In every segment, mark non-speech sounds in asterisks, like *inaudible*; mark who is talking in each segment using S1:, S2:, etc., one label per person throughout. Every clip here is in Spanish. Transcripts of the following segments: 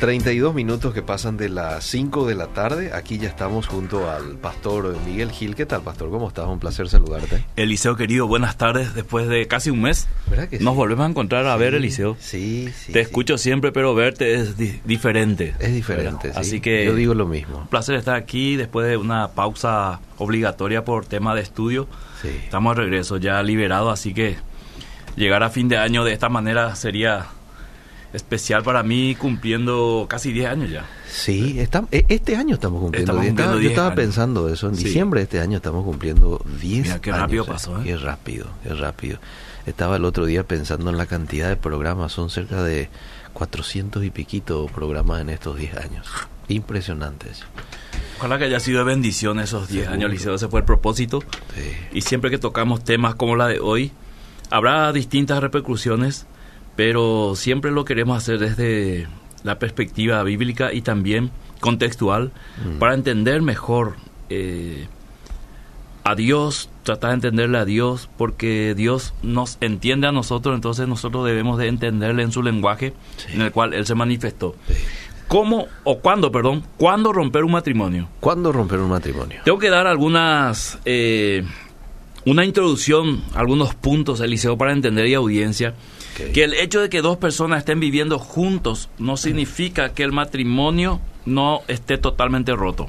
S1: 32 minutos que pasan de las 5 de la tarde. Aquí ya estamos junto al pastor Miguel Gil. ¿Qué tal, pastor? ¿Cómo estás? Un placer saludarte.
S2: Eliseo, querido, buenas tardes. Después de casi un mes,
S1: ¿Verdad que sí?
S2: nos volvemos a encontrar a
S1: Sí,
S2: ver, Eliseo.
S1: Sí, sí.
S2: Te
S1: sí.
S2: escucho siempre, pero verte es di- diferente.
S1: Es diferente.
S2: Así que
S1: Yo digo lo mismo.
S2: un placer estar aquí después de una pausa obligatoria por tema de estudio.
S1: Sí.
S2: Estamos de regreso, ya liberados, así que llegar a fin de año de esta manera sería especial para mí cumpliendo casi 10 años ya.
S1: Sí, está- e- este año estamos cumpliendo.
S2: Estamos cumpliendo
S1: yo
S2: 10
S1: estaba
S2: años.
S1: pensando eso. En
S2: Sí.
S1: diciembre de este año estamos cumpliendo 10
S2: Mira, qué
S1: años,
S2: rápido pasó, ¿eh?
S1: Qué rápido, qué rápido. Estaba el otro día pensando en la cantidad de programas. Son cerca de 400 y piquito programas en estos 10 años. Impresionantes.
S2: Ojalá que haya sido de bendición esos 10
S1: Seguro.
S2: años, Liceo, ese fue el propósito.
S1: Sí.
S2: Y siempre que tocamos temas como la de hoy, habrá distintas repercusiones, pero siempre lo queremos hacer desde la perspectiva bíblica y también contextual
S1: Mm.
S2: para entender mejor eh, a Dios, tratar de entenderle a Dios, porque Dios nos entiende a nosotros, entonces nosotros debemos de entenderle en su lenguaje
S1: Sí.
S2: en el cual Él se manifestó.
S1: Sí.
S2: ¿Cómo o cuándo, perdón, cuándo romper un matrimonio?
S1: ¿Cuándo romper un matrimonio?
S2: Tengo que dar algunas, eh, una introducción, algunos puntos, Eliseo, para entender y audiencia, que el hecho de que dos personas estén viviendo juntos no significa que el matrimonio no esté totalmente roto.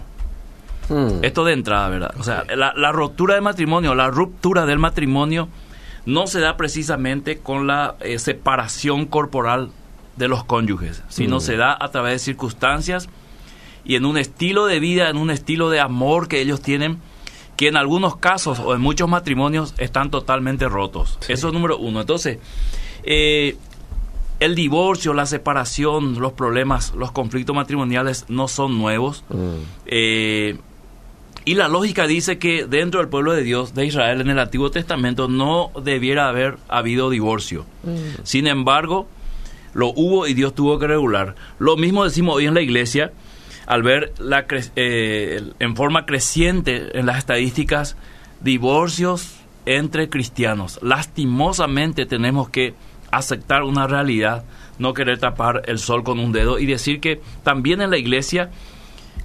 S1: Mm.
S2: Esto de entrada, ¿verdad? O sea, la, la rotura del matrimonio, la ruptura del matrimonio no se da precisamente con la eh, separación corporal de los cónyuges, sino
S1: Mm.
S2: se da a través de circunstancias y en un estilo de vida, en un estilo de amor que ellos tienen, que en algunos casos o en muchos matrimonios están totalmente rotos.
S1: Sí.
S2: Eso es número uno. Entonces, eh, el divorcio, la separación, los problemas, los conflictos matrimoniales no son nuevos.
S1: Mm.
S2: Eh, y la lógica dice que dentro del pueblo de Dios, de Israel, en el Antiguo Testamento, no debiera haber habido divorcio. Sin embargo, lo hubo y Dios tuvo que regular. Lo mismo decimos hoy en la iglesia, al ver la cre- eh, en forma creciente en las estadísticas divorcios entre cristianos. Lastimosamente tenemos que aceptar una realidad, no querer tapar el sol con un dedo y decir que también en la iglesia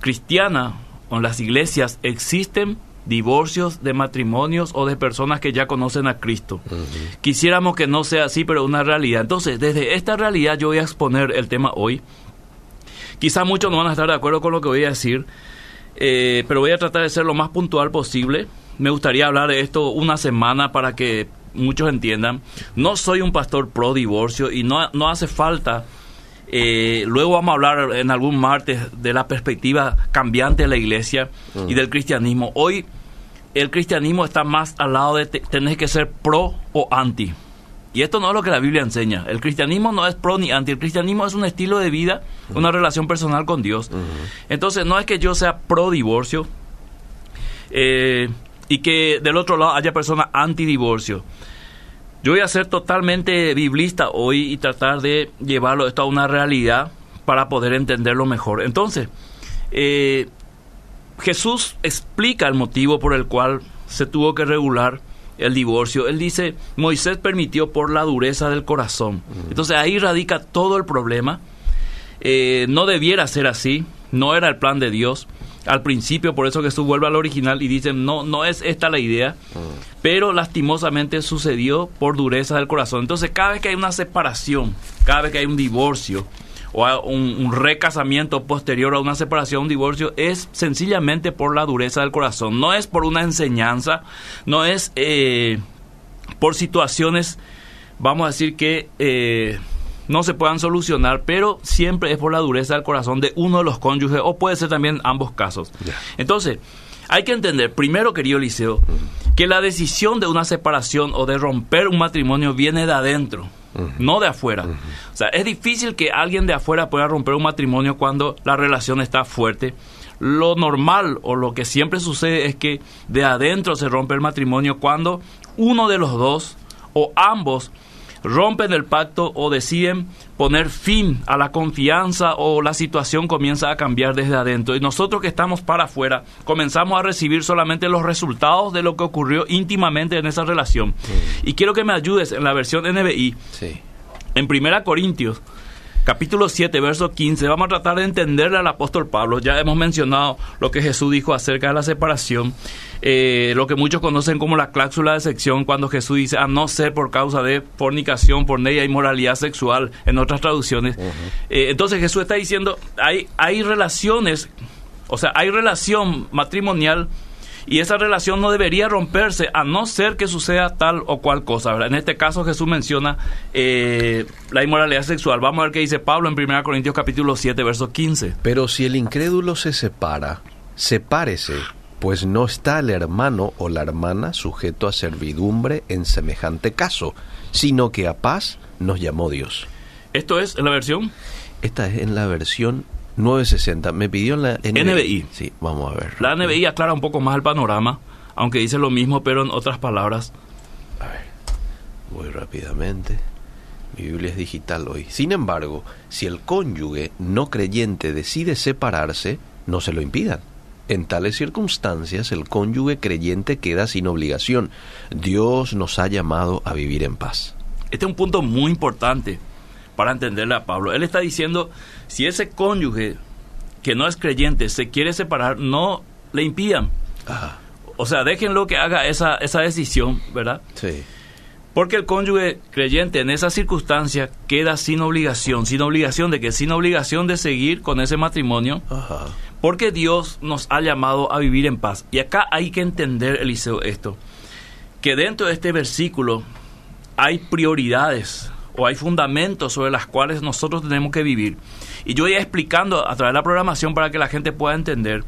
S2: cristiana o en las iglesias existen divorcios de matrimonios o de personas que ya conocen a Cristo. Quisiéramos que no sea así, pero una realidad. Entonces, desde esta realidad yo voy a exponer el tema hoy. Quizá muchos no van a estar de acuerdo con lo que voy a decir, eh, pero voy a tratar de ser lo más puntual posible. Me gustaría hablar de esto una semana para que muchos entiendan. No soy un pastor pro divorcio y no, no hace falta. eh, luego vamos a hablar en algún martes de la perspectiva cambiante de la iglesia y del cristianismo. Hoy el cristianismo está más al lado de te- tener que ser pro o anti. Y esto no es lo que la Biblia enseña. El cristianismo no es pro ni anti. El cristianismo es un estilo de vida, una relación personal con Dios. Entonces, no es que yo sea pro divorcio eh, y que del otro lado haya personas anti divorcio. Yo voy a ser totalmente biblista hoy y tratar de llevarlo esto a una realidad para poder entenderlo mejor. Entonces, eh, Jesús explica el motivo por el cual se tuvo que regular el divorcio. Él dice, Moisés permitió por la dureza del corazón. Entonces ahí radica todo el problema. Eh, no debiera ser así, no era el plan de Dios. Al principio, por eso Jesús vuelve al original y dice, no, no es esta la idea, pero lastimosamente sucedió por dureza del corazón. Entonces, cada vez que hay una separación, cada vez que hay un divorcio o a- un, un recasamiento posterior a una separación, un divorcio, es sencillamente por la dureza del corazón. No es por una enseñanza, no es eh, por situaciones, vamos a decir que eh, no se puedan solucionar, pero siempre es por la dureza del corazón de uno de los cónyuges o puede ser también ambos casos. Entonces, hay que entender, primero, querido Liceo, que la decisión de una separación o de romper un matrimonio viene de adentro, no de afuera. O sea, es difícil que alguien de afuera pueda romper un matrimonio cuando la relación está fuerte. Lo normal o lo que siempre sucede es que de adentro se rompe el matrimonio cuando uno de los dos o ambos rompen el pacto o deciden poner fin a la confianza o la situación comienza a cambiar desde adentro. Y nosotros que estamos para afuera comenzamos a recibir solamente los resultados de lo que ocurrió íntimamente en esa relación. Y quiero que me ayudes en la versión NBI,
S1: Sí.
S2: en Primera Corintios, capítulo 7, verso 15, vamos a tratar de entenderle al apóstol Pablo. Ya hemos mencionado lo que Jesús dijo acerca de la separación, eh, lo que muchos conocen como la cláusula de sección, cuando Jesús dice, a no ser por causa de fornicación, por y inmoralidad sexual, en otras traducciones. Eh, entonces Jesús está diciendo, hay, hay relaciones, o sea, hay relación matrimonial y esa relación no debería romperse a no ser que suceda tal o cual cosa. En este caso Jesús menciona eh, la inmoralidad sexual. Vamos a ver qué dice Pablo en 1 Corintios capítulo 7, verso 15.
S1: Pero si el incrédulo se separa, sepárese, pues no está el hermano o la hermana sujeto a servidumbre en semejante caso, sino que a paz nos llamó Dios.
S2: ¿Esto es en la versión?
S1: Esta es en la versión 960. Me pidió la
S2: NBI.
S1: Sí, vamos a ver.
S2: La NBI aclara un poco más el panorama, aunque dice lo mismo, pero en otras palabras.
S1: A ver, voy rápidamente. Mi Biblia es digital hoy. Sin embargo, si el cónyuge no creyente decide separarse, no se lo impidan. En tales circunstancias, el cónyuge creyente queda sin obligación. Dios nos ha llamado a vivir en paz.
S2: Este es un punto muy importante para entenderle a Pablo. Él está diciendo, si ese cónyuge que no es creyente se quiere separar, no le impidan. O sea, déjenlo que haga esa, esa decisión, ¿verdad?
S1: Sí.
S2: Porque el cónyuge creyente en esa circunstancia queda sin obligación, sin obligación de que sin obligación de seguir con ese matrimonio, porque Dios nos ha llamado a vivir en paz. Y acá hay que entender, Eliseo, esto, que dentro de este versículo hay prioridades o hay fundamentos sobre las cuales nosotros tenemos que vivir. Y yo voy explicando a través de la programación para que la gente pueda entender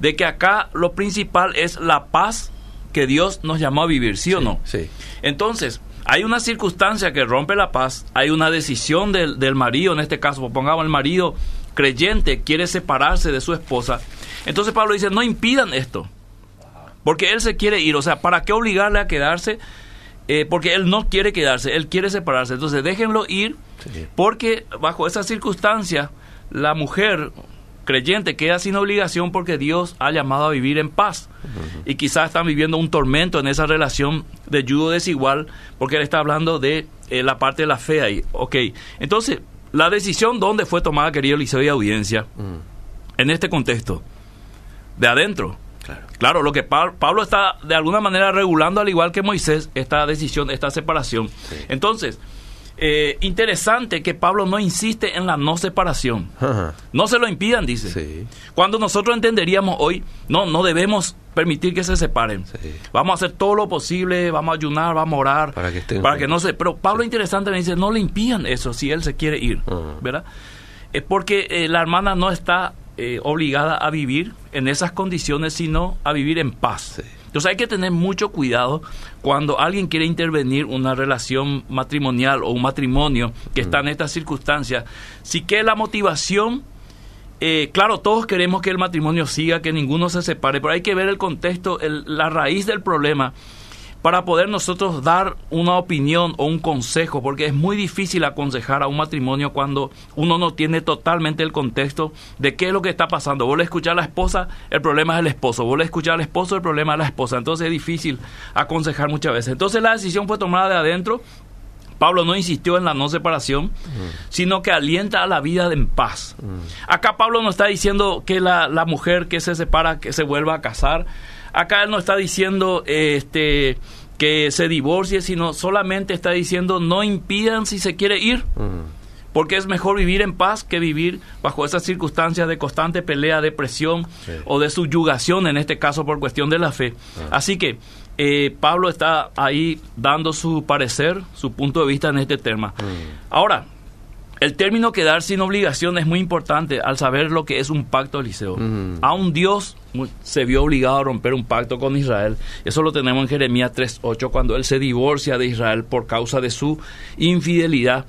S2: de que acá lo principal es la paz que Dios nos llamó a vivir, ¿sí, o no?
S1: Sí.
S2: Entonces, hay una circunstancia que rompe la paz, hay una decisión del, del marido, en este caso, pongamos el marido creyente quiere separarse de su esposa. Entonces Pablo dice, no impidan esto, porque él se quiere ir, o sea, ¿para qué obligarle a quedarse? Eh, porque él no quiere quedarse, él quiere separarse. Entonces déjenlo ir, porque bajo esa circunstancia la mujer creyente queda sin obligación porque Dios ha llamado a vivir en paz. Y quizás están viviendo un tormento en esa relación de yugo desigual, porque él está hablando de eh, la parte de la fe ahí. Ok, entonces, la decisión dónde fue tomada, querido Liceo y audiencia, en este contexto, de adentro. Claro. lo que Pablo está de alguna manera regulando, al igual que Moisés, esta decisión, esta separación. Entonces, eh, interesante que Pablo no insiste en la no separación. No se lo impidan, dice. Cuando nosotros entenderíamos hoy, no, no debemos permitir que se separen. Vamos a hacer todo lo posible, vamos a ayunar, vamos a orar,
S1: para que,
S2: para que no se... Pero Pablo interesante me dice, no le impidan eso si él se quiere ir, ¿verdad? Es porque eh, la hermana no está eh, obligada a vivir en esas condiciones, sino a vivir en paz. Entonces hay que tener mucho cuidado cuando alguien quiere intervenir una relación matrimonial o un matrimonio que está en estas circunstancias. Si que la motivación, eh, claro, todos queremos que el matrimonio siga, que ninguno se separe, pero hay que ver el contexto, la raíz del problema para poder nosotros dar una opinión o un consejo, porque es muy difícil aconsejar a un matrimonio cuando uno no tiene totalmente el contexto de qué es lo que está pasando. Vos le escuchar a la esposa, el problema es el esposo. Vos le escuchar al esposo, el problema es la esposa. Entonces es difícil aconsejar muchas veces. Entonces la decisión fue tomada de adentro. Pablo no insistió en la no separación, sino que alienta a la vida en paz. Acá Pablo no está diciendo que la, la mujer que se separa, que se vuelva a casar Acá él no está diciendo este que se divorcie, sino solamente está diciendo no impidan si se quiere ir. Porque es mejor vivir en paz que vivir bajo esas circunstancias de constante pelea, depresión o de subyugación, en este caso por cuestión de la fe. Ah. Así que eh, Pablo está ahí dando su parecer, su punto de vista en este tema. Ahora, el término quedar sin obligación es muy importante al saber lo que es un pacto, Eliseo. A un Dios se vio obligado a romper un pacto con Israel. Eso lo tenemos en Jeremías 3.8, cuando él se divorcia de Israel por causa de su infidelidad.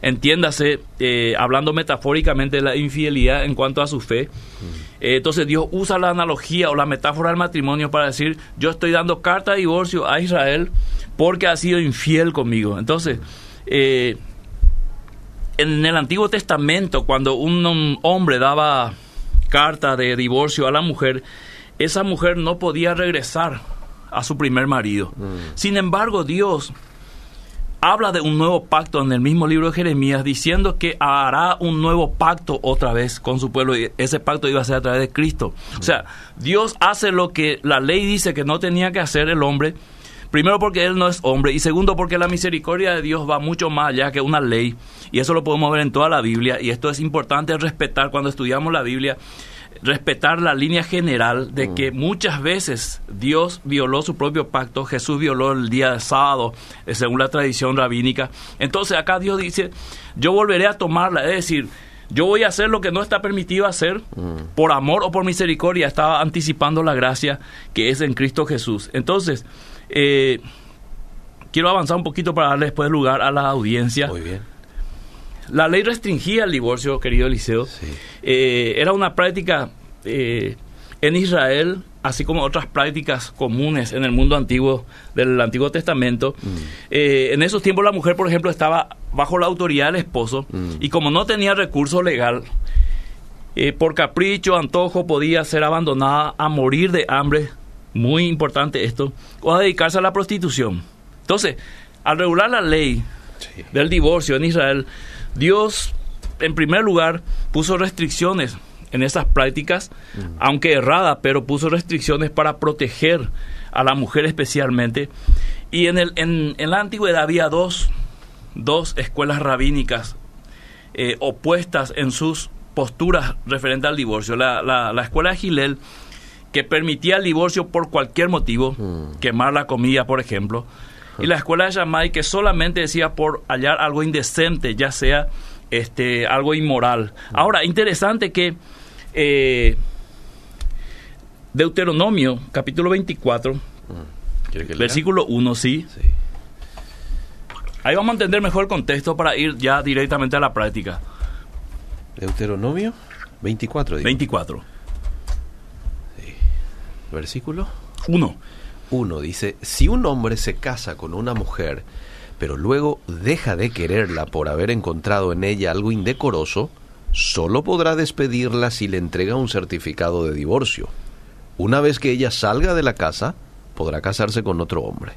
S2: Entiéndase, eh, hablando metafóricamente de la infidelidad en cuanto a su fe. Eh, entonces Dios usa la analogía o la metáfora del matrimonio para decir, yo estoy dando carta de divorcio a Israel porque ha sido infiel conmigo. Entonces, eh, en el Antiguo Testamento, cuando un hombre daba carta de divorcio a la mujer, esa mujer no podía regresar a su primer marido. Mm. Sin embargo, Dios habla de un nuevo pacto en el mismo libro de Jeremías, diciendo que hará un nuevo pacto otra vez con su pueblo y ese pacto iba a ser a través de Cristo. O sea, Dios hace lo que la ley dice que no tenía que hacer el hombre, primero porque Él no es hombre y segundo porque la misericordia de Dios va mucho más allá que una ley y eso lo podemos ver en toda la Biblia y esto es importante respetar cuando estudiamos la Biblia respetar la línea general de que mm. muchas veces Dios violó su propio pacto, Jesús violó el día de sábado, eh, según la tradición rabínica. Entonces acá Dios dice, yo volveré a tomarla, es decir, yo voy a hacer lo que no está permitido hacer mm. por amor o por misericordia. Estaba anticipando la gracia que es en Cristo Jesús. Entonces, eh, quiero avanzar un poquito para darle después lugar a la audiencia.
S1: Muy bien
S2: la ley restringía el divorcio, querido Eliseo. Eh, era una práctica eh, en Israel, así como otras prácticas comunes en el mundo antiguo del Antiguo Testamento. Mm. Eh, en esos tiempos la mujer, por ejemplo, estaba bajo la autoridad del esposo mm. y como no tenía recurso legal, por capricho, antojo, podía ser abandonada a morir de hambre, muy importante esto, o a dedicarse a la prostitución. Entonces, al regular la ley del divorcio en Israel, Dios, en primer lugar, puso restricciones en esas prácticas, mm. aunque errada, pero puso restricciones para proteger a la mujer especialmente. Y en, el, en, la antigüedad había dos, dos escuelas rabínicas eh, opuestas en sus posturas referentes al divorcio. La, la, escuela de Gilel, que permitía el divorcio por cualquier motivo, mm. quemar la comida, por ejemplo, y la escuela de Shammai que solamente decía por hallar algo indecente, ya sea este algo inmoral. Ahora, interesante que eh, Deuteronomio, capítulo 24, mm. versículo 1, ¿sí? sí. Ahí vamos a entender mejor el contexto para ir ya directamente a la práctica.
S1: Deuteronomio 24.
S2: 24.
S1: Sí. Versículo
S2: 1.
S1: 1 dice, si un hombre se casa con una mujer, pero luego deja de quererla por haber encontrado en ella algo indecoroso, solo podrá despedirla si le entrega un certificado de divorcio. Una vez que ella salga de la casa, podrá casarse con otro hombre.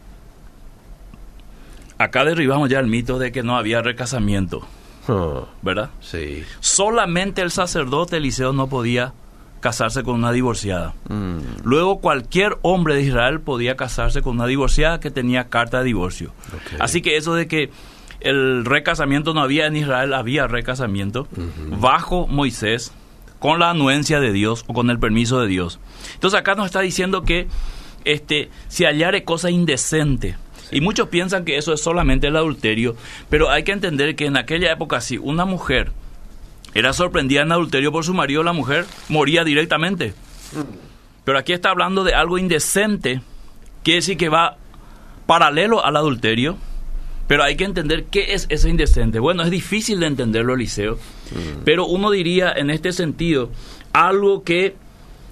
S2: Acá derribamos ya el mito de que no había recasamiento. Ah, ¿Verdad?
S1: Sí.
S2: Solamente el sacerdote Eliseo no podía casarse con una divorciada. Mm. Luego cualquier hombre de Israel podía casarse con una divorciada que tenía carta de divorcio. Así que eso de que el recasamiento no había en Israel, había recasamiento bajo Moisés, con la anuencia de Dios o con el permiso de Dios. Entonces acá nos está diciendo que este, si hallare cosa indecente, y muchos piensan que eso es solamente el adulterio, pero hay que entender que en aquella época si una mujer era sorprendida en adulterio por su marido, la mujer moría directamente. Pero aquí está hablando de algo indecente, quiere decir que va paralelo al adulterio, pero hay que entender qué es ese indecente. Bueno, es difícil de entenderlo, Eliseo, mm. pero uno diría en este sentido algo que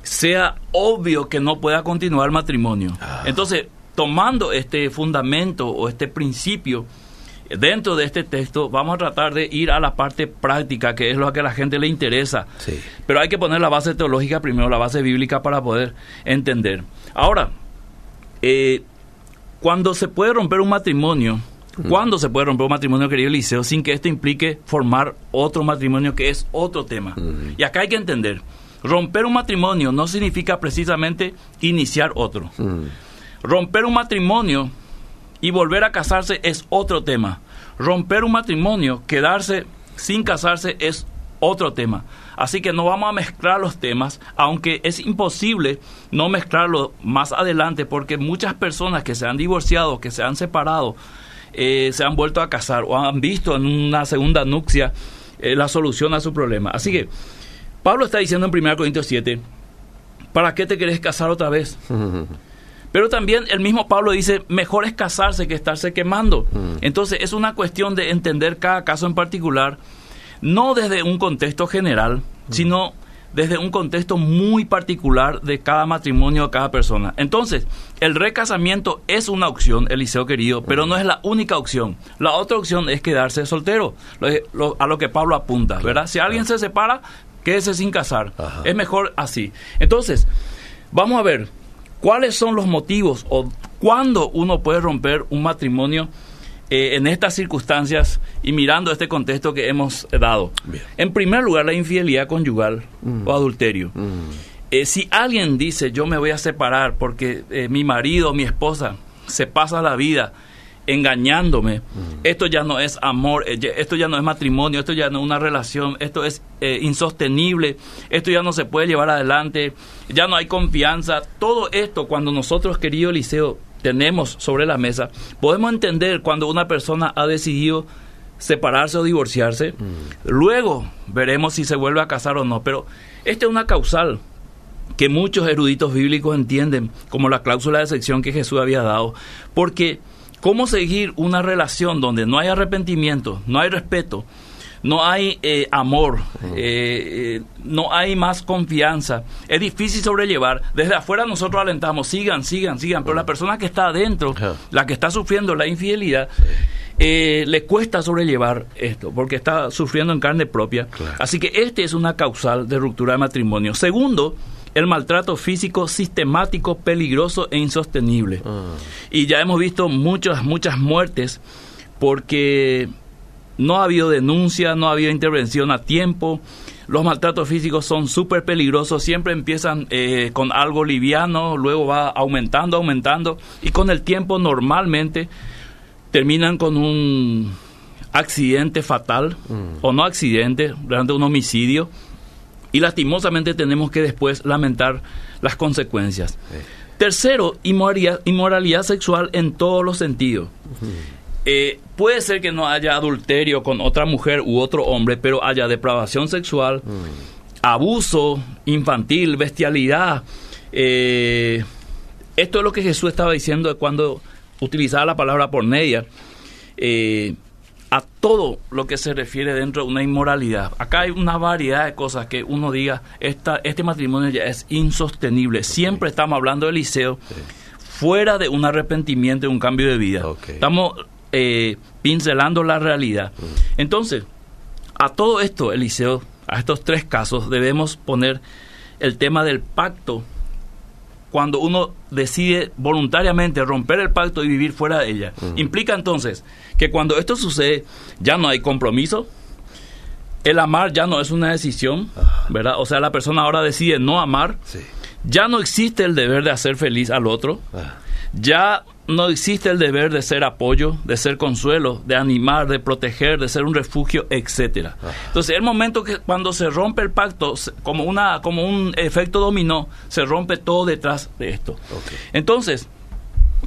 S2: sea obvio que no pueda continuar el matrimonio. Ah. Entonces, tomando este fundamento o este principio, dentro de este texto vamos a tratar de ir a la parte práctica, que es lo que a la gente le interesa. Pero hay que poner la base teológica primero, la base bíblica para poder entender. Ahora, eh, cuando se puede romper un matrimonio, ¿cuándo se puede romper un matrimonio, querido Eliseo, sin que esto implique formar otro matrimonio, que es otro tema? Y acá hay que entender, romper un matrimonio no significa precisamente iniciar otro. Romper un matrimonio y volver a casarse es otro tema. Romper un matrimonio, quedarse sin casarse es otro tema. Así que no vamos a mezclar los temas, aunque es imposible no mezclarlo más adelante porque muchas personas que se han divorciado, que se han separado, eh, se han vuelto a casar o han visto en una segunda nupcia eh, la solución a su problema. Así que Pablo está diciendo en 1 Corintios 7, ¿para qué te querés casar otra vez? *laughs* Pero también el mismo Pablo dice, mejor es casarse que estarse quemando. Mm. Entonces es una cuestión de entender cada caso en particular, no desde un contexto general, mm. sino desde un contexto muy particular de cada matrimonio, de cada persona. Entonces, el recasamiento es una opción, Eliseo querido, pero no es la única opción. La otra opción es quedarse soltero, a lo que Pablo apunta, ¿verdad? Si alguien se separa, quédese sin casar. Es mejor así. Entonces, vamos a ver, ¿Cuáles son los motivos o cuándo uno puede romper un matrimonio eh, en estas circunstancias y mirando este contexto que hemos dado.
S1: Bien.
S2: En primer lugar, la infidelidad conyugal o adulterio.
S1: Mm.
S2: Eh, si alguien dice yo me voy a separar porque eh, mi marido o mi esposa se pasa la vida engañándome, esto ya no es amor, eh, esto ya no es matrimonio, esto ya no es una relación, esto es eh, insostenible, esto ya no se puede llevar adelante, ya no hay confianza, todo esto cuando nosotros, querido Eliseo, tenemos sobre la mesa, podemos entender cuando una persona ha decidido separarse o divorciarse, luego veremos si se vuelve a casar o no, pero esta es una causal que muchos eruditos bíblicos entienden como la cláusula de excepción que Jesús había dado. Porque, ¿cómo seguir una relación donde no hay arrepentimiento, no hay respeto, no hay eh, amor, eh, eh, no hay más confianza? Es difícil sobrellevar. Desde afuera nosotros alentamos, sigan, sigan, sigan, pero la persona que está adentro, la que está sufriendo la infidelidad, eh, le cuesta sobrellevar esto, porque está sufriendo en carne propia. Así que este es una causal de ruptura de matrimonio. Segundo, el maltrato físico sistemático, peligroso e insostenible.
S1: Ah.
S2: Y ya hemos visto muchas, muchas muertes porque no ha habido denuncia, no ha habido intervención a tiempo. Los maltratos físicos son súper peligrosos, siempre empiezan eh, con algo liviano, luego va aumentando, aumentando, y con el tiempo normalmente terminan con un accidente fatal, o no accidente, realmente un homicidio, y lastimosamente tenemos que después lamentar las consecuencias.
S1: Sí.
S2: Tercero, inmoralidad, inmoralidad sexual en todos los sentidos. Eh, puede ser que no haya adulterio con otra mujer u otro hombre, pero haya depravación sexual, abuso infantil, bestialidad. eh, esto es lo que Jesús estaba diciendo cuando utilizaba la palabra porneia. eh, a todo lo que se refiere dentro de una inmoralidad. Acá hay una variedad de cosas que uno diga, esta, este matrimonio ya es insostenible. Siempre estamos hablando de Eliseo fuera de un arrepentimiento y un cambio de vida. Estamos eh, pincelando la realidad. Entonces, a todo esto, Eliseo, a estos tres casos, debemos poner el tema del pacto cuando uno decide voluntariamente romper el pacto y vivir fuera de ella. Implica entonces que cuando esto sucede ya no hay compromiso, el amar ya no es una decisión, ¿verdad? O sea, la persona ahora decide no amar,
S1: Sí.
S2: ya no existe el deber de hacer feliz al otro, ya no existe el deber de ser apoyo, de ser consuelo, de animar, de proteger, de ser un refugio, etcétera. Entonces, el momento que cuando se rompe el pacto, como una como un efecto dominó, se rompe todo detrás de esto. Entonces,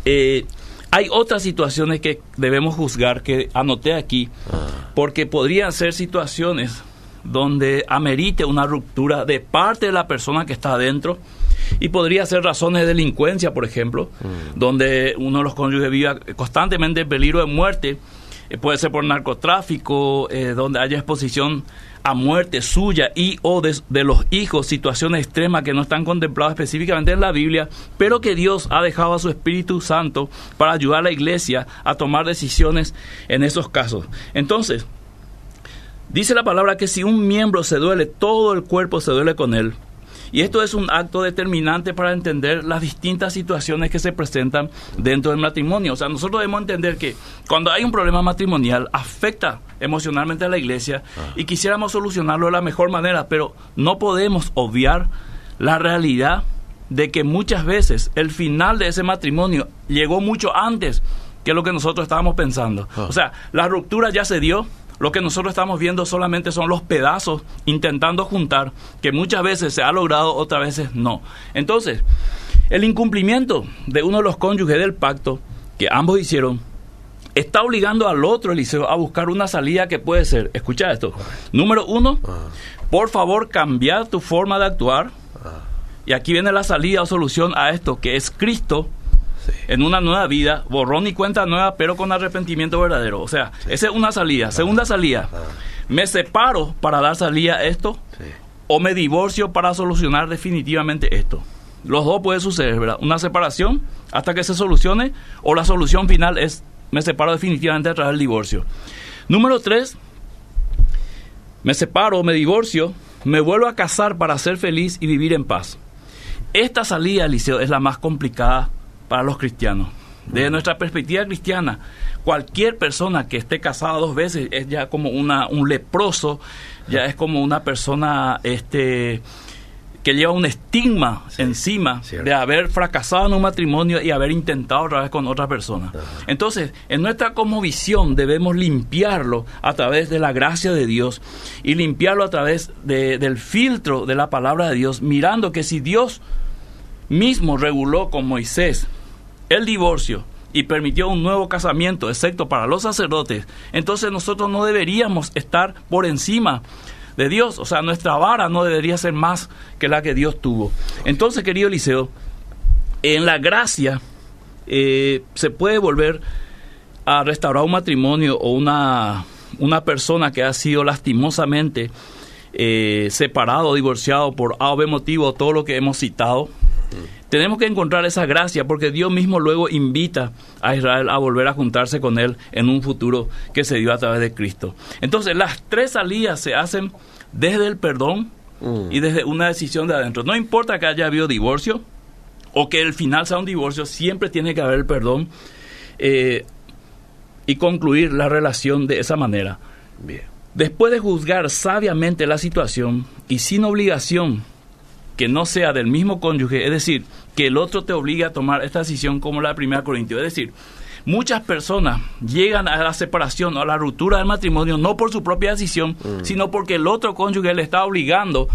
S2: eh, hay otras situaciones que debemos juzgar que anoté aquí,
S1: Ah.
S2: porque podrían ser situaciones donde amerite una ruptura de parte de la persona que está adentro y podría ser razones de delincuencia, por ejemplo, donde uno de los cónyuges viva constantemente en peligro de muerte, eh, puede ser por narcotráfico, eh, donde haya exposición a muerte suya y o de, de los hijos, situaciones extremas que no están contempladas específicamente en la Biblia, pero que Dios ha dejado a su Espíritu Santo para ayudar a la iglesia a tomar decisiones en esos casos. Entonces, Dice la palabra que si un miembro se duele, todo el cuerpo se duele con él. Y esto es un acto determinante para entender las distintas situaciones que se presentan dentro del matrimonio. O sea, nosotros debemos entender que cuando hay un problema matrimonial afecta emocionalmente a la iglesia y quisiéramos solucionarlo de la mejor manera, pero no podemos obviar la realidad de que muchas veces el final de ese matrimonio llegó mucho antes que lo que nosotros estábamos pensando.
S1: Ah.
S2: O sea, la ruptura ya se dio, lo que nosotros estamos viendo solamente son los pedazos intentando juntar, que muchas veces se ha logrado, otras veces no. Entonces, el incumplimiento de uno de los cónyuges del pacto que ambos hicieron está obligando al otro, Eliseo, a buscar una salida que puede ser, escucha esto, número uno,
S1: Ah.
S2: por favor cambiar tu forma de actuar,
S1: Ah.
S2: y aquí viene la salida o solución a esto, que es Cristo
S1: Sí.
S2: en una nueva vida, borrón y cuenta nueva, pero con arrepentimiento verdadero. O sea, esa es una salida. Segunda salida, me separo para dar salida a esto
S1: Sí.
S2: o me divorcio para solucionar definitivamente esto. Los dos puede suceder, ¿verdad? Una separación hasta que se solucione o la solución final es me separo definitivamente a través del divorcio. Número tres, me separo, me divorcio, me vuelvo a casar para ser feliz y vivir en paz. Esta salida, Eliseo, es la más complicada para los cristianos. Desde nuestra perspectiva cristiana, cualquier persona que esté casada dos veces es ya como una, un leproso, ya es como una persona este, que lleva un estigma encima de haber fracasado en un matrimonio y haber intentado otra vez con otra persona. Entonces, en nuestra como visión debemos limpiarlo a través de la gracia de Dios y limpiarlo a través del filtro de la palabra de Dios, mirando que si Dios mismo reguló con Moisés el divorcio y permitió un nuevo casamiento, excepto para los sacerdotes, entonces nosotros no deberíamos estar por encima de Dios. O sea, nuestra vara no debería ser más que la que Dios tuvo. Entonces, querido Eliseo, en la gracia eh, se puede volver a restaurar un matrimonio o una, una persona que ha sido lastimosamente eh, separado, divorciado por A o B motivo, todo lo que hemos citado. Tenemos que encontrar esa gracia porque Dios mismo luego invita a Israel a volver a juntarse con Él en un futuro que se dio a través de Cristo. Entonces las tres salidas se hacen desde el perdón y mm. desde una decisión de adentro. No importa que haya habido divorcio o que el final sea un divorcio, siempre tiene que haber el perdón eh, y concluir la relación de esa manera. Bien. Después de juzgar sabiamente la situación y sin obligación que no sea del mismo cónyuge, es decir, que el otro te obligue a tomar esta decisión como la primera Corintio. Es decir, muchas personas llegan a la separación o a la ruptura del matrimonio no por su propia decisión, mm. sino porque el otro cónyuge le está obligando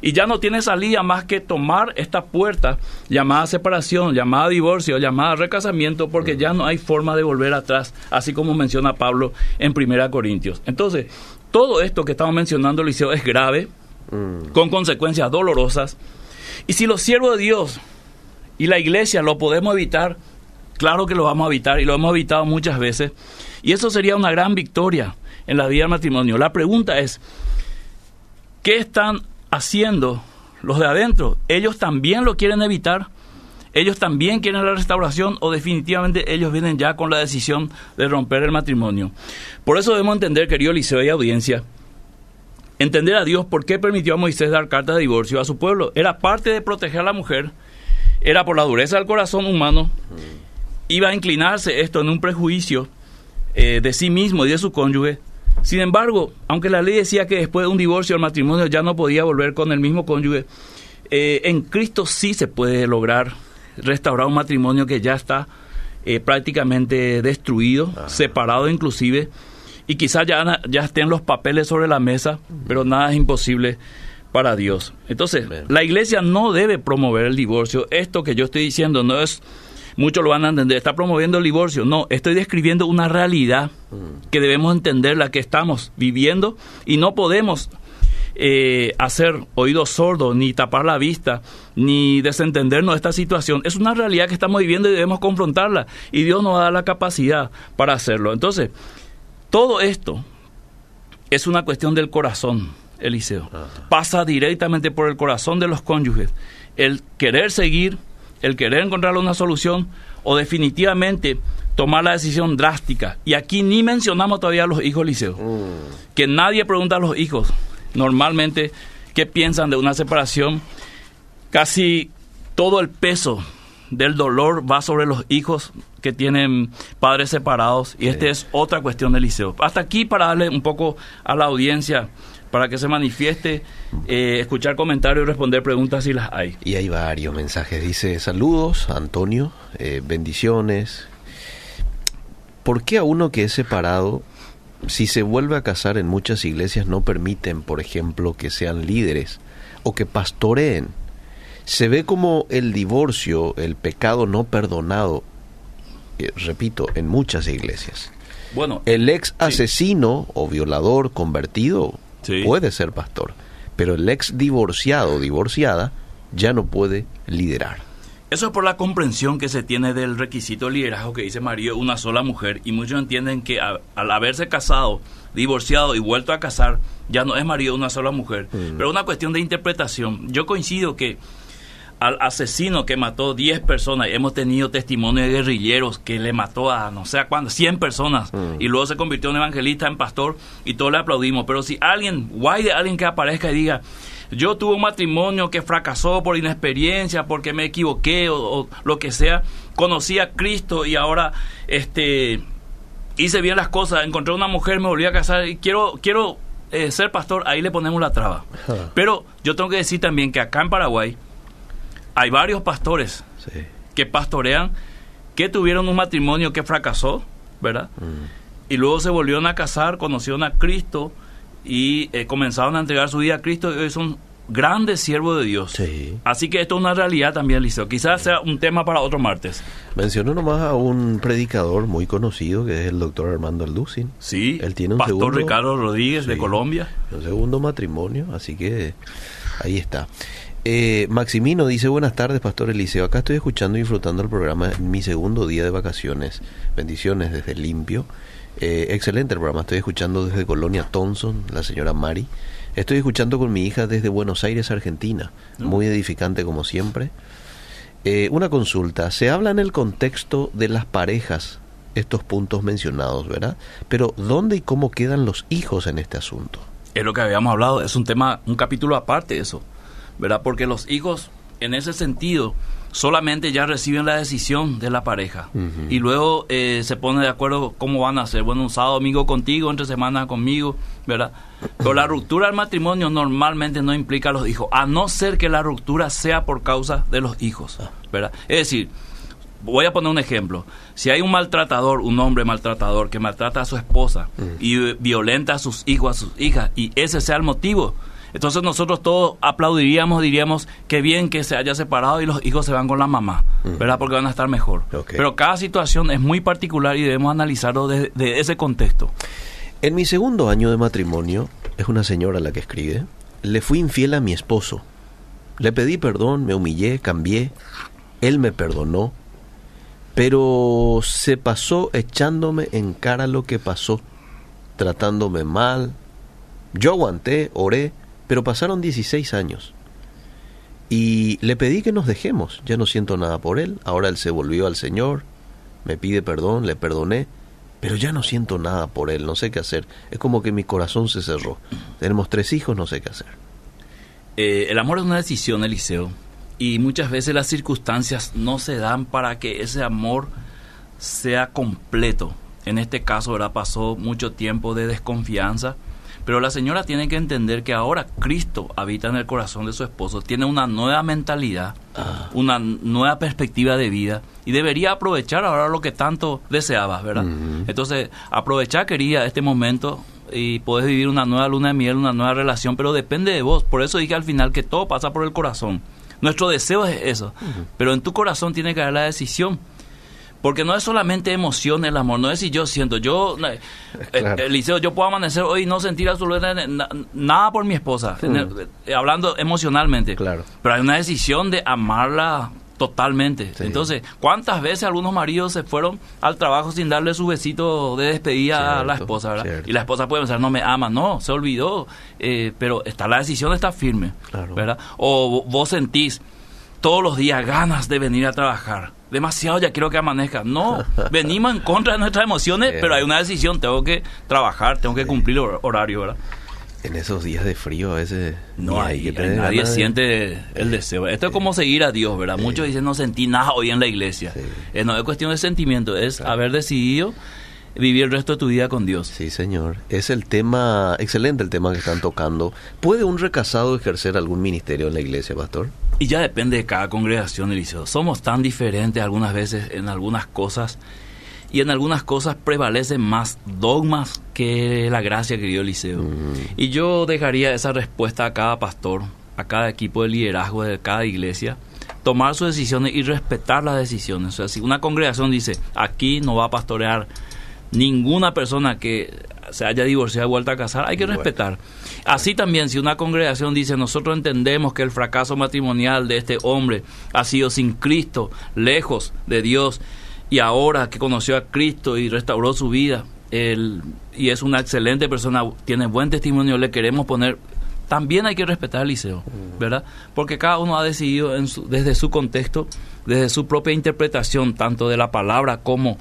S2: y ya no tiene salida más que tomar esta puerta llamada separación, llamada divorcio, llamada recasamiento, porque mm. ya no hay forma de volver atrás, así como menciona Pablo en Primera Corintios. Entonces, todo esto que estamos mencionando, Liceo, es grave, con consecuencias dolorosas. Y si los siervos de Dios y la iglesia lo podemos evitar, claro que lo vamos a evitar y lo hemos evitado muchas veces. Y eso sería una gran victoria en la vida del matrimonio. La pregunta es, ¿qué están haciendo los de adentro? ¿Ellos también lo quieren evitar? ¿Ellos también quieren la restauración o definitivamente ellos vienen ya con la decisión de romper el matrimonio? Por eso debemos entender, querido Liceo y audiencia, entender a Dios por qué permitió a Moisés dar carta de divorcio a su pueblo. Era parte de proteger a la mujer, era por la dureza del corazón humano, iba a inclinarse esto en un prejuicio eh, de sí mismo y de su cónyuge. Sin embargo, aunque la ley decía que después de un divorcio el matrimonio ya no podía volver con el mismo cónyuge, eh, en Cristo sí se puede lograr restaurar un matrimonio que ya está eh, prácticamente destruido, separado inclusive y quizás ya, ya estén los papeles sobre la mesa, pero nada es imposible para Dios. Entonces, la iglesia no debe promover el divorcio. Esto que yo estoy diciendo no es, muchos lo van a entender, está promoviendo el divorcio. No, estoy describiendo una realidad mm. que debemos entender, la que estamos viviendo, y no podemos eh, hacer oídos sordos, ni tapar la vista, ni desentendernos de esta situación. Es una realidad que estamos viviendo y debemos confrontarla. Y Dios nos da la capacidad para hacerlo. Entonces, todo esto es una cuestión del corazón, Eliseo. Pasa directamente por el corazón de los cónyuges. El querer seguir, el querer encontrar una solución o definitivamente tomar la decisión drástica. Y aquí ni mencionamos todavía a los hijos, Eliseo. Mm. Que nadie pregunta a los hijos normalmente qué piensan de una separación. Casi todo el peso del dolor va sobre los hijos que tienen padres separados y esta es otra cuestión del liceo. Hasta aquí para darle un poco a la audiencia para que se manifieste, eh, escuchar comentarios y responder preguntas si las hay.
S1: Y hay varios mensajes. Dice, saludos, Antonio, eh, bendiciones. ¿Por qué a uno que es separado, si se vuelve a casar en muchas iglesias, no permiten, por ejemplo, que sean líderes o que pastoreen? Se ve como el divorcio, el pecado no perdonado, eh, repito, en muchas iglesias. Bueno, el ex asesino o violador convertido puede ser pastor, pero el ex divorciado o divorciada ya no puede liderar.
S2: Eso es por la comprensión que se tiene del requisito de liderazgo que dice María, una sola mujer, y muchos entienden que al haberse casado, divorciado y vuelto a casar, ya no es marido una sola mujer. Mm. Pero una cuestión de interpretación. Yo coincido que al asesino que mató 10 personas. Hemos tenido testimonio de guerrilleros que le mató a no sé a cuántas, 100 personas. Mm. Y luego se convirtió en evangelista, en pastor, y todos le aplaudimos. Pero si alguien, guay de alguien que aparezca y diga, yo tuve un matrimonio que fracasó por inexperiencia, porque me equivoqué o, o lo que sea, conocí a Cristo y ahora este hice bien las cosas, encontré una mujer, me volví a casar y quiero quiero eh, ser pastor, ahí le ponemos la traba. Pero yo tengo que decir también que acá en Paraguay hay varios pastores
S1: Sí.
S2: que pastorean que tuvieron un matrimonio que fracasó, ¿verdad?
S1: Mm.
S2: Y luego se volvieron a casar, conocieron a Cristo y eh, comenzaron a entregar su vida a Cristo y hoy son grandes siervos de Dios.
S1: Sí.
S2: Así que esto es una realidad también, Liceo. Quizás sea un tema para otro martes.
S1: Mencionó nomás a un predicador muy conocido que es el doctor Armando Alducin.
S2: Sí,
S1: Él tiene un
S2: Pastor
S1: segundo-
S2: Ricardo Rodríguez de. Colombia.
S1: Un segundo matrimonio, así que ahí está. Eh, Maximino dice, buenas tardes, Pastor Eliseo. Acá estoy escuchando y disfrutando el programa en mi segundo día de vacaciones. Bendiciones desde Limpio. Eh, excelente el programa. Estoy escuchando desde Colonia Thompson, la señora Mari. Estoy escuchando con mi hija desde Buenos Aires, Argentina. Muy edificante como siempre. Eh, una consulta. Se habla en el contexto de las parejas estos puntos mencionados, ¿verdad? Pero ¿dónde y cómo quedan los hijos en este asunto?
S2: Es lo que habíamos hablado, es un tema, un capítulo aparte de eso, ¿verdad? Porque los hijos, en ese sentido, solamente ya reciben la decisión de la pareja y luego eh, se pone de acuerdo cómo van a hacer. Bueno, un sábado, domingo contigo, entre semana conmigo, ¿verdad? Pero la ruptura del matrimonio normalmente no implica a los hijos, a no ser que la ruptura sea por causa de los hijos, ¿verdad? Es decir, voy a poner un ejemplo. Si hay un maltratador, un hombre maltratador que maltrata a su esposa y violenta a sus hijos, a sus hijas, y ese sea el motivo, entonces nosotros todos aplaudiríamos, diríamos que bien que se haya separado y los hijos se van con la mamá, ¿verdad? Porque van a estar mejor. Pero cada situación es muy particular y debemos analizarlo desde de ese contexto.
S1: En mi segundo año de matrimonio, es una señora la que escribe, le fui infiel a mi esposo. Le pedí perdón, me humillé, cambié, él me perdonó, pero se pasó echándome en cara lo que pasó, tratándome mal. Yo aguanté, oré, pero pasaron 16 años. Y le pedí que nos dejemos, ya no siento nada por él, ahora él se volvió al Señor, me pide perdón, le perdoné, pero ya no siento nada por él, no sé qué hacer. Es como que mi corazón se cerró. Tenemos tres hijos, no sé qué hacer.
S2: Eh, el amor es una decisión, Eliseo, y muchas veces las circunstancias no se dan para que ese amor sea completo. En este caso, ¿verdad? Pasó mucho tiempo de desconfianza, pero la señora tiene que entender que ahora Cristo habita en el corazón de su esposo, tiene una nueva mentalidad,
S1: Ah.
S2: una nueva perspectiva de vida y debería aprovechar ahora lo que tanto deseaba, ¿verdad? Entonces, aprovechar quería este momento y podés vivir una nueva luna de miel, una nueva relación, pero depende de vos. Por eso dije al final que todo pasa por el corazón. Nuestro deseo es eso, pero en tu corazón tiene que haber la decisión. Porque no es solamente emoción el amor, no es si yo siento, yo, eh, *laughs*
S1: Claro.
S2: eh, Eliseo, yo puedo amanecer hoy y no sentir absolutamente na- nada por mi esposa, el- eh, hablando emocionalmente.
S1: Claro.
S2: Pero hay una decisión de amarla totalmente.
S1: Sí.
S2: Entonces, ¿cuántas veces algunos maridos se fueron al trabajo sin darle su besito de despedida a la esposa, ¿verdad?
S1: cierto.
S2: Y la esposa puede pensar, no me ama, no, se olvidó, eh, pero está la decisión está firme,
S1: Claro.
S2: ¿verdad? O vo- vos sentís todos los días ganas de venir a trabajar. Demasiado ya quiero que amanezca. No, *laughs* venimos en contra de nuestras emociones,
S1: Bien.
S2: pero hay una decisión, tengo que trabajar, tengo que cumplir hor- horario, ¿verdad?
S1: En esos días de frío a veces
S2: No hay,
S1: tener
S2: nadie
S1: de-
S2: siente el deseo. Esto es como seguir a Dios, ¿verdad? Muchos dicen no sentí nada hoy en la iglesia. Eh, no es cuestión de sentimiento, es haber decidido vivir el resto de tu vida con Dios.
S1: Sí, señor. Es el tema, excelente el tema que están tocando. ¿Puede un recasado ejercer algún ministerio en la iglesia, pastor?
S2: Y ya depende de cada congregación, Eliseo. Somos tan diferentes algunas veces en algunas cosas y en algunas cosas prevalecen más dogmas que la gracia, querido Eliseo. Y yo dejaría esa respuesta a cada pastor, a cada equipo de liderazgo de cada iglesia, tomar sus decisiones y respetar las decisiones. O sea, si una congregación dice, aquí no va a pastorear ninguna persona que se haya divorciado y vuelto a casar, hay que
S1: Bueno.
S2: respetar. Así también, si una congregación dice, nosotros entendemos que el fracaso matrimonial de este hombre ha sido sin Cristo, lejos de Dios, y ahora que conoció a Cristo y restauró su vida, él, y es una excelente persona, tiene buen testimonio, le queremos poner... También hay que respetar al liceo, ¿verdad? Porque cada uno ha decidido en su- desde su contexto, desde su propia interpretación, tanto de la palabra como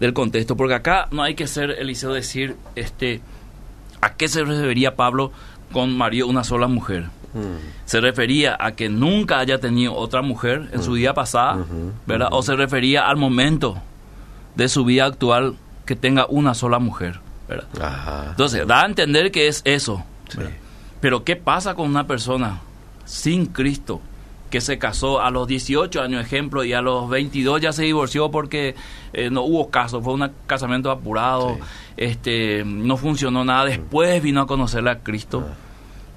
S2: del contexto. Porque acá no hay que ser, Eliseo, decir, este, ¿a qué se refería Pablo con María, una sola mujer? se refería a que nunca haya tenido otra mujer en su vida pasada, ¿verdad? O se refería al momento de su vida actual que tenga una sola mujer, ¿verdad? Entonces, da a entender que es eso. Pero ¿qué pasa con una persona sin Cristo que se casó a los 18 años, ejemplo, y a los 22 ya se divorció porque eh, no hubo caso, fue un casamiento apurado, este, no funcionó nada, después vino a conocerle a Cristo. Ah.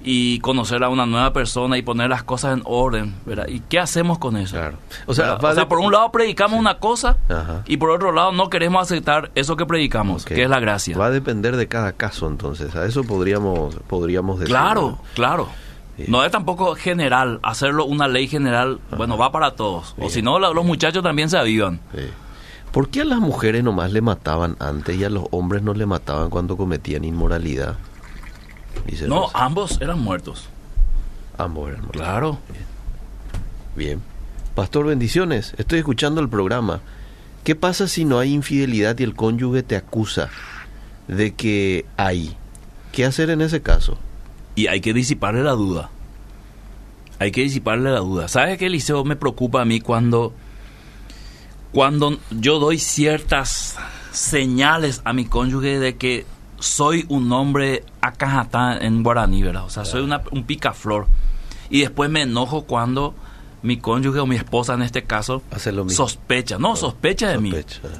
S2: y conocer a una nueva persona y poner las cosas en orden, ¿verdad? ¿Y qué hacemos con eso? O sea, por un lado predicamos una cosa y por otro lado no queremos aceptar eso que predicamos, que es la gracia.
S1: Va a depender de cada caso entonces, a eso podríamos podríamos decir.
S2: Claro, claro. No es tampoco general, hacerlo una ley general, bueno, va para todos. O si no, los muchachos también se avivan.
S1: ¿Por qué a las mujeres nomás le mataban antes y a los hombres no le mataban cuando cometían inmoralidad?
S2: no, ambos eran muertos.
S1: Ambos eran muertos.
S2: Claro.
S1: Bien. Pastor, bendiciones. Estoy escuchando el programa. ¿Qué pasa si no hay infidelidad y el cónyuge te acusa de que hay? ¿Qué hacer en ese caso?
S2: Y hay que disiparle la duda. Hay que disiparle la duda. ¿Sabes qué, Eliseo, me preocupa a mí cuando, cuando yo doy ciertas señales a mi cónyuge de que soy un hombre acajatá en guaraní, ¿verdad? O sea, soy una, un picaflor. Y después me enojo cuando mi cónyuge o mi esposa en este caso sospecha, no, sospecha de mí,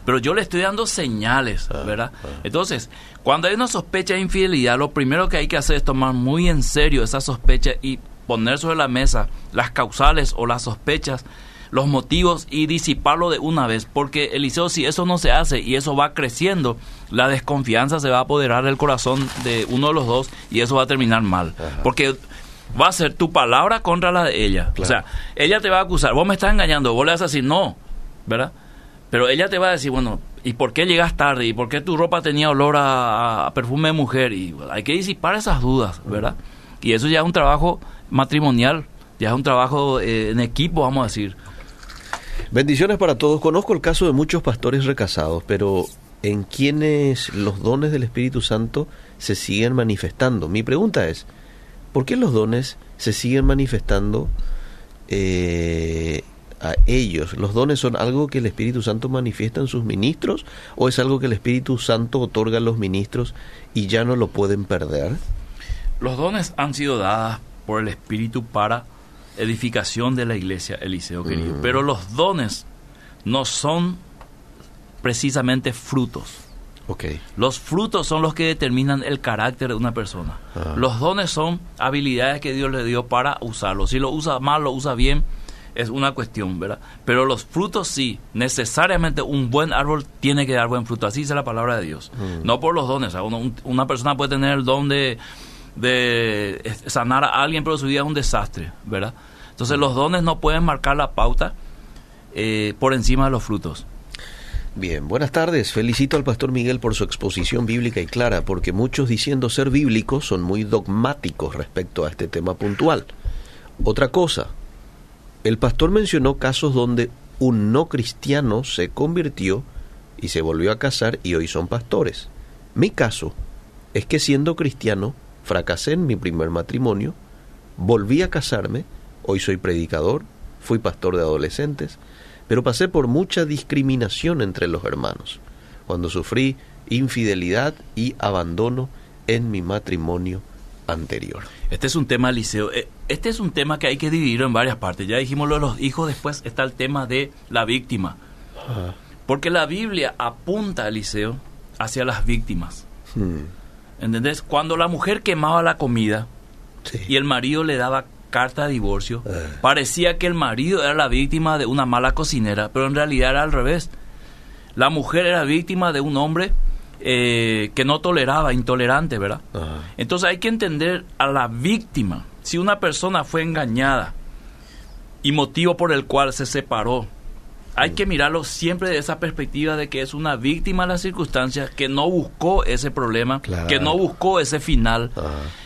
S2: pero yo le estoy dando señales, ah, ¿verdad? Ah. Entonces, cuando hay una sospecha de infidelidad, lo primero que hay que hacer es tomar muy en serio esa sospecha y poner sobre la mesa las causales o las sospechas, los motivos y disiparlo de una vez, porque Eliseo, si eso no se hace y eso va creciendo, la desconfianza se va a apoderar del corazón de uno de los dos y eso va a terminar mal, porque va a ser tu palabra contra la de ella. O sea, ella te va a acusar, vos me estás engañando, vos le vas a decir no, ¿verdad? Pero ella te va a decir, bueno, ¿y por qué llegas tarde? ¿Y por qué tu ropa tenía olor a, perfume de mujer? Y hay que disipar esas dudas, ¿verdad? Y eso ya es un trabajo matrimonial, ya es un trabajo eh, en equipo, vamos a decir.
S1: Bendiciones para todos. Conozco el caso de muchos pastores recasados, pero ¿en quiénes los dones del Espíritu Santo se siguen manifestando? Mi pregunta es, ¿Por qué los dones se siguen manifestando eh, a ellos? ¿Los dones son algo que el Espíritu Santo manifiesta en sus ministros o es algo que el Espíritu Santo otorga a los ministros y ya no lo pueden perder?
S2: Los dones han sido dados por el Espíritu para edificación de la iglesia, Eliseo querido. Mm. Pero los dones no son precisamente frutos. Los frutos son los que determinan el carácter de una persona. Ah. Los dones son habilidades que Dios le dio para usarlo. Si lo usa mal, lo usa bien, es una cuestión, ¿verdad? Pero los frutos sí, necesariamente un buen árbol tiene que dar buen fruto. Así dice la palabra de Dios. Mm. No por los dones. una persona puede tener el don de, sanar a alguien, pero su vida es un desastre, ¿verdad? Entonces mm. los dones no pueden marcar la pauta eh, por encima de los frutos.
S1: Bien, buenas tardes. Felicito al pastor Miguel por su exposición bíblica y clara, porque muchos diciendo ser bíblicos son muy dogmáticos respecto a este tema puntual. Otra cosa, el pastor mencionó casos donde un no cristiano se convirtió y se volvió a casar y hoy son pastores. Mi caso es que siendo cristiano fracasé en mi primer matrimonio, volví a casarme, hoy soy predicador, fui pastor de adolescentes, pero pasé por mucha discriminación entre los hermanos, cuando sufrí infidelidad y abandono en mi matrimonio anterior.
S2: Este es un tema, Liceo, eh, este es un tema que hay que dividir en varias partes. Ya dijimos lo de los hijos, después está el tema de la víctima. Porque la Biblia apunta, Liceo, hacia las víctimas. Hmm. ¿Entendés? Cuando la mujer quemaba la comida y el marido le daba carta de divorcio, eh. parecía que el marido era la víctima de una mala cocinera, pero en realidad era al revés. La mujer era víctima de un hombre eh, que no toleraba, intolerante, ¿verdad? Entonces hay que entender a la víctima. Si una persona fue engañada y motivo por el cual se separó, hay que mirarlo siempre de esa perspectiva de que es una víctima de las circunstancias, que no buscó ese problema, que no buscó ese final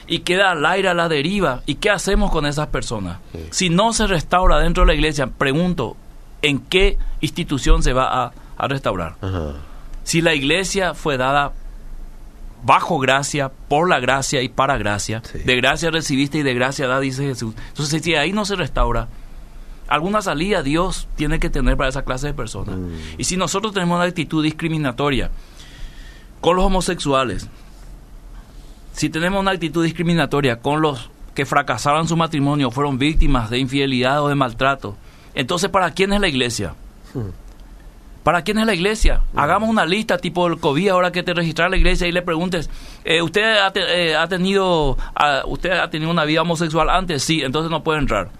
S2: y queda al aire a la deriva. ¿Y qué hacemos con esas personas? Si no se restaura dentro de la iglesia, pregunto, ¿en qué institución se va a, restaurar? Si la iglesia fue dada bajo gracia, por la gracia y para gracia.
S1: Sí.
S2: De gracia recibiste y de gracia da, dice Jesús. Entonces, si ahí no se restaura, alguna salida Dios tiene que tener para esa clase de personas.
S1: Mm.
S2: Y si nosotros tenemos una actitud discriminatoria con los homosexuales, si tenemos una actitud discriminatoria con los que fracasaron su matrimonio, fueron víctimas de infidelidad o de maltrato, entonces ¿para quién es la iglesia?
S1: Hmm.
S2: ¿Para quién es la iglesia? Hagamos una lista tipo el COVID ahora que te registras la iglesia y le preguntes, eh, ¿usted ha, te- eh, ha tenido ah, usted ha tenido una vida homosexual antes? Sí, entonces no puede entrar.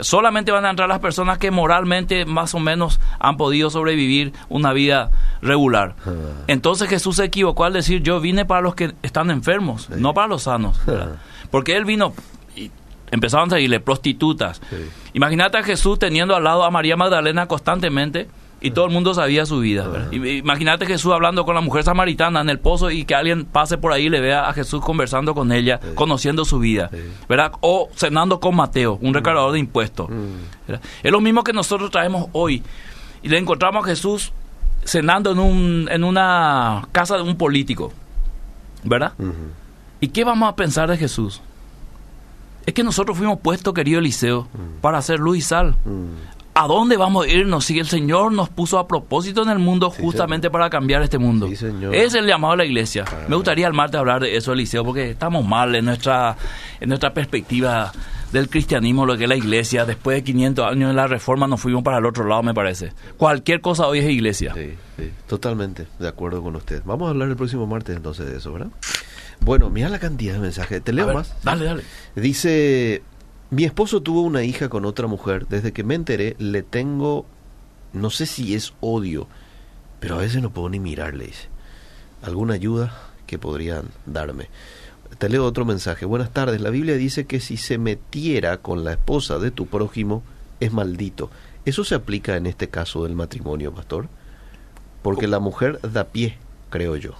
S2: Solamente van a entrar las personas que moralmente más o menos han podido sobrevivir una vida regular.
S1: Ah.
S2: Entonces Jesús se equivocó al decir, yo vine para los que están enfermos, no para los sanos. ¿verdad? Porque Él vino y empezaron a seguirle prostitutas.
S1: Sí.
S2: Imagínate a Jesús teniendo al lado a María Magdalena constantemente y todo el mundo sabía su vida. Imagínate Jesús hablando con la mujer samaritana en el pozo y que alguien pase por ahí y le vea a Jesús conversando con ella,
S1: Sí.
S2: conociendo su vida.
S1: Sí.
S2: ¿verdad? O cenando con Mateo, un recaudador de impuestos.
S1: Mm.
S2: Es lo mismo que nosotros traemos hoy. Y le encontramos a Jesús cenando en, un, en una casa de un político. ¿Verdad? ¿Y qué vamos a pensar de Jesús? Es que nosotros fuimos puestos, querido Eliseo, para hacer luz y sal.
S1: Mm.
S2: ¿A dónde vamos a irnos si el Señor nos puso a propósito en el mundo
S1: Sí,
S2: justamente para cambiar este mundo?
S1: Sí, señor.
S2: Es el llamado de la iglesia.
S1: Ah.
S2: Me gustaría el martes hablar de eso, Eliseo, porque estamos mal en nuestra, en nuestra perspectiva del cristianismo, lo que es la iglesia. Después de 500 años de la reforma nos fuimos para el otro lado, me parece. Cualquier cosa hoy es iglesia.
S1: Sí, sí, totalmente de acuerdo con usted. Vamos a hablar el próximo martes entonces de eso, ¿verdad? Bueno, mira la cantidad de mensajes. ¿Te
S2: A
S1: leo
S2: ver,
S1: más?
S2: Dale, dale.
S1: Dice, mi esposo tuvo una hija con otra mujer. Desde que me enteré, le tengo, no sé si es odio, pero a veces no puedo ni mirarle. ¿Alguna ayuda que podrían darme? Te leo otro mensaje. Buenas tardes. La Biblia dice que si se metiera con la esposa de tu prójimo, es maldito. ¿Eso se aplica en este caso del matrimonio, pastor? Porque la mujer da pie, creo yo.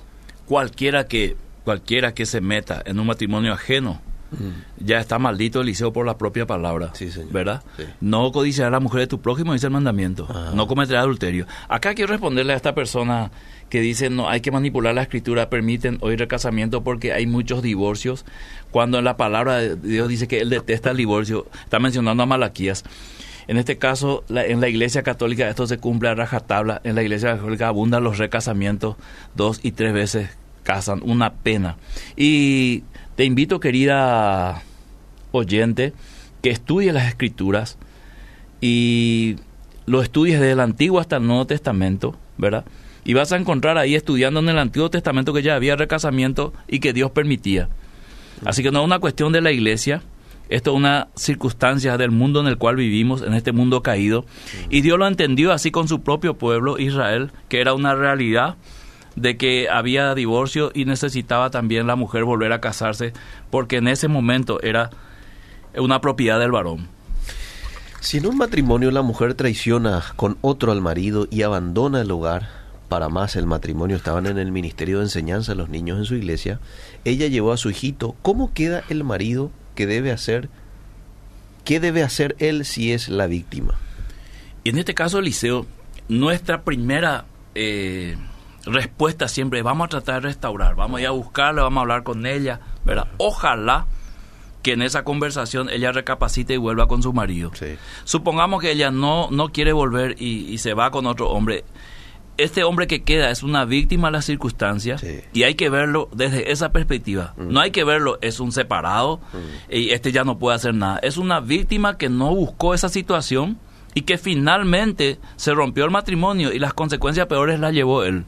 S2: Cualquiera que, cualquiera que se meta en un matrimonio ajeno, ya está maldito Eliseo por la propia palabra.
S1: Sí, señor.
S2: ¿Verdad?
S1: Sí.
S2: No codiciarás a la mujer de tu prójimo, dice el mandamiento.
S1: Ah.
S2: No cometerás adulterio. Acá quiero responderle a esta persona que dice no hay que manipular la escritura, permiten hoy recasamiento porque hay muchos divorcios. Cuando en la palabra de Dios dice que él detesta el divorcio, está mencionando a Malaquías. En este caso, la- en la iglesia católica esto se cumple a rajatabla. En la iglesia católica abundan los recasamientos, dos y tres veces casan, una pena. Y te invito, querida oyente, que estudie las escrituras y lo estudies desde el Antiguo hasta el Nuevo Testamento, ¿verdad? Y vas a encontrar ahí estudiando en el Antiguo Testamento que ya había recasamiento y que Dios permitía. Así que no es una cuestión de la iglesia, esto es una circunstancia del mundo en el cual vivimos, en este mundo caído. Y Dios lo entendió así con su propio pueblo, Israel, que era una realidad de que había divorcio y necesitaba también la mujer volver a casarse, porque en ese momento era una propiedad del varón.
S1: Si en un matrimonio la mujer traiciona con otro al marido y abandona el hogar, para más el matrimonio estaban en el ministerio de enseñanza los niños en su iglesia, ella llevó a su hijito, ¿cómo queda el marido que debe hacer? ¿Qué debe hacer él si es la víctima?
S2: Y en este caso, Eliseo, nuestra primera eh, respuesta siempre vamos a tratar de restaurar, vamos a ir a buscarla, vamos a hablar con ella, ¿verdad? Ojalá que en esa conversación ella recapacite y vuelva con su marido.
S1: Sí.
S2: Supongamos que ella no, no quiere volver y, y se va con otro hombre. Este hombre que queda es una víctima de las circunstancias
S1: Sí.
S2: y hay que verlo desde esa perspectiva.
S1: Mm.
S2: No hay que verlo, es un separado y este ya no puede hacer nada. Es una víctima que no buscó esa situación y que finalmente se rompió el matrimonio y las consecuencias peores las llevó él.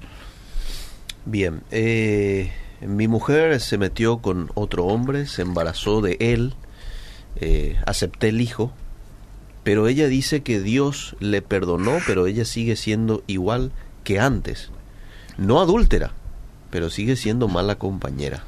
S1: Bien, eh, mi mujer se metió con otro hombre, se embarazó de él, eh, acepté el hijo, pero ella dice que Dios le perdonó, pero ella sigue siendo igual que antes. No adúltera, pero sigue siendo mala compañera.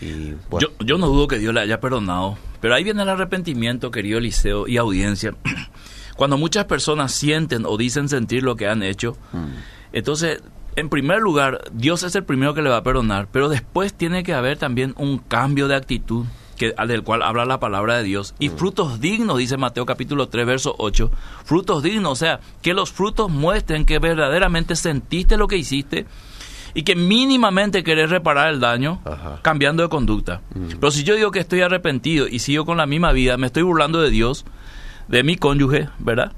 S1: Y bueno,
S2: Yo, yo no dudo que Dios le haya perdonado, pero ahí viene el arrepentimiento, querido Eliseo y audiencia. *clears throat* Cuando muchas personas sienten o dicen sentir lo que han hecho,
S1: mm,
S2: entonces, en primer lugar, Dios es el primero que le va a perdonar, pero después tiene que haber también un cambio de actitud que, del cual habla la palabra de Dios. Y frutos dignos, dice Mateo capítulo 3, verso 8. Frutos dignos, o sea, que los frutos muestren que verdaderamente sentiste lo que hiciste y que mínimamente querés reparar el daño
S1: Ajá.
S2: cambiando de conducta. Pero si yo digo que estoy arrepentido y sigo con la misma vida, me estoy burlando de Dios, de mi cónyuge, ¿verdad?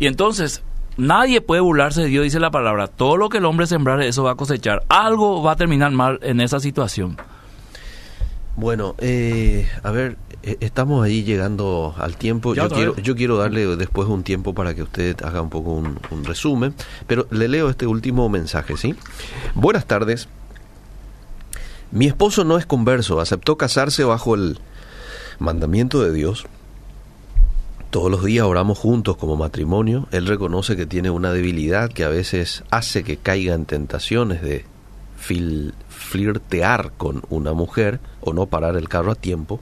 S2: Y entonces nadie puede burlarse de Dios, dice la palabra. Todo lo que el hombre sembrare, eso va a cosechar. Algo va a terminar mal en esa situación.
S1: Bueno, eh, a ver, eh, estamos ahí llegando al tiempo. Yo quiero, yo quiero darle después un tiempo para que usted haga un poco un, un resumen, pero le leo este último mensaje, ¿sí? Buenas tardes. Mi esposo no es converso, aceptó casarse bajo el mandamiento de Dios. Todos los días oramos juntos como matrimonio. Él reconoce que tiene una debilidad que a veces hace que caiga en tentaciones de fil- flirtear con una mujer o no parar el carro a tiempo.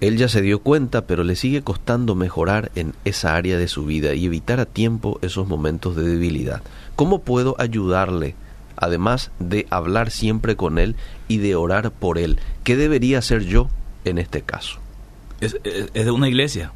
S1: Él ya se dio cuenta, pero le sigue costando mejorar en esa área de su vida y evitar a tiempo esos momentos de debilidad. ¿Cómo puedo ayudarle? Además de hablar siempre con él y de orar por él. ¿Qué debería hacer yo en este caso?
S2: Es, es- es de una iglesia.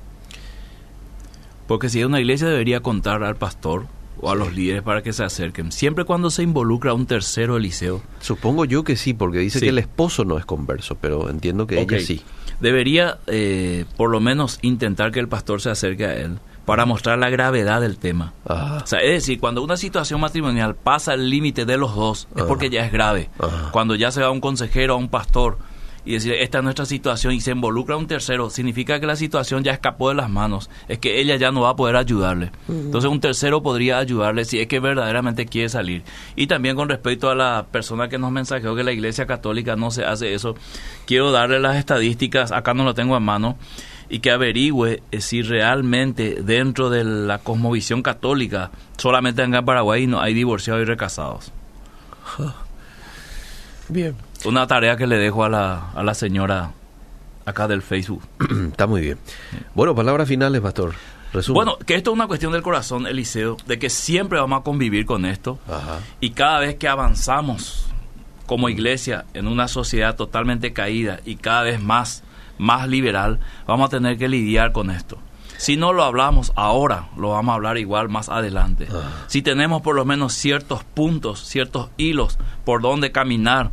S2: Porque si es una iglesia debería contar al pastor o a los líderes para que se acerquen. Siempre cuando se involucra un tercero Eliseo,
S1: Supongo yo que sí, porque dice
S2: Sí.
S1: que el esposo no es converso, pero entiendo que ella sí.
S2: debería eh, por lo menos intentar que el pastor se acerque a él para mostrar la gravedad del tema.
S1: Ah,
S2: O sea, es decir, cuando una situación matrimonial pasa el límite de los dos, es
S1: Ajá.
S2: porque ya es grave.
S1: Ajá.
S2: Cuando ya se va a un consejero, a un pastor, y decir, esta es nuestra situación, y se involucra un tercero, significa que la situación ya escapó de las manos, es que ella ya no va a poder ayudarle. Entonces un tercero podría ayudarle si es que verdaderamente quiere salir. Y también con respecto a la persona que nos mensajeó que la Iglesia Católica no se hace eso, quiero darle las estadísticas, acá no lo tengo a mano, y que averigüe eh, si realmente dentro de la cosmovisión católica, solamente en Paraguay no hay divorciados y recasados.
S1: bien.
S2: Una tarea que le dejo a la, a la señora acá del Facebook. *clears throat*
S1: Está muy bien. Bueno, palabras finales, pastor. Resumen.
S2: Bueno, que esto es una cuestión del corazón, Eliseo, de que siempre vamos a convivir con esto
S1: Ajá.
S2: y cada vez que avanzamos como iglesia en una sociedad totalmente caída y cada vez más, más liberal, vamos a tener que lidiar con esto. Si no lo hablamos ahora, lo vamos a hablar igual más adelante. Si tenemos por lo menos ciertos puntos, ciertos hilos por donde caminar,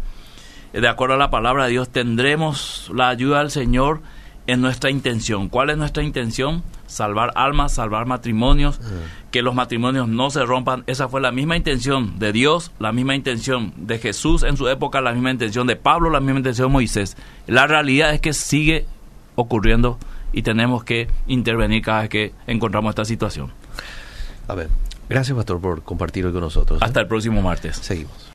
S2: de acuerdo a la palabra de Dios, tendremos la ayuda del Señor en nuestra intención. ¿Cuál es nuestra intención? Salvar almas, salvar matrimonios, que los matrimonios no se rompan. Esa fue la misma intención de Dios, la misma intención de Jesús en su época, la misma intención de Pablo, la misma intención de Moisés. La realidad es que sigue ocurriendo y tenemos que intervenir cada vez que encontramos esta situación.
S1: A ver. Gracias, pastor, por compartir hoy con nosotros. ¿eh?
S2: Hasta el próximo martes.
S1: Seguimos.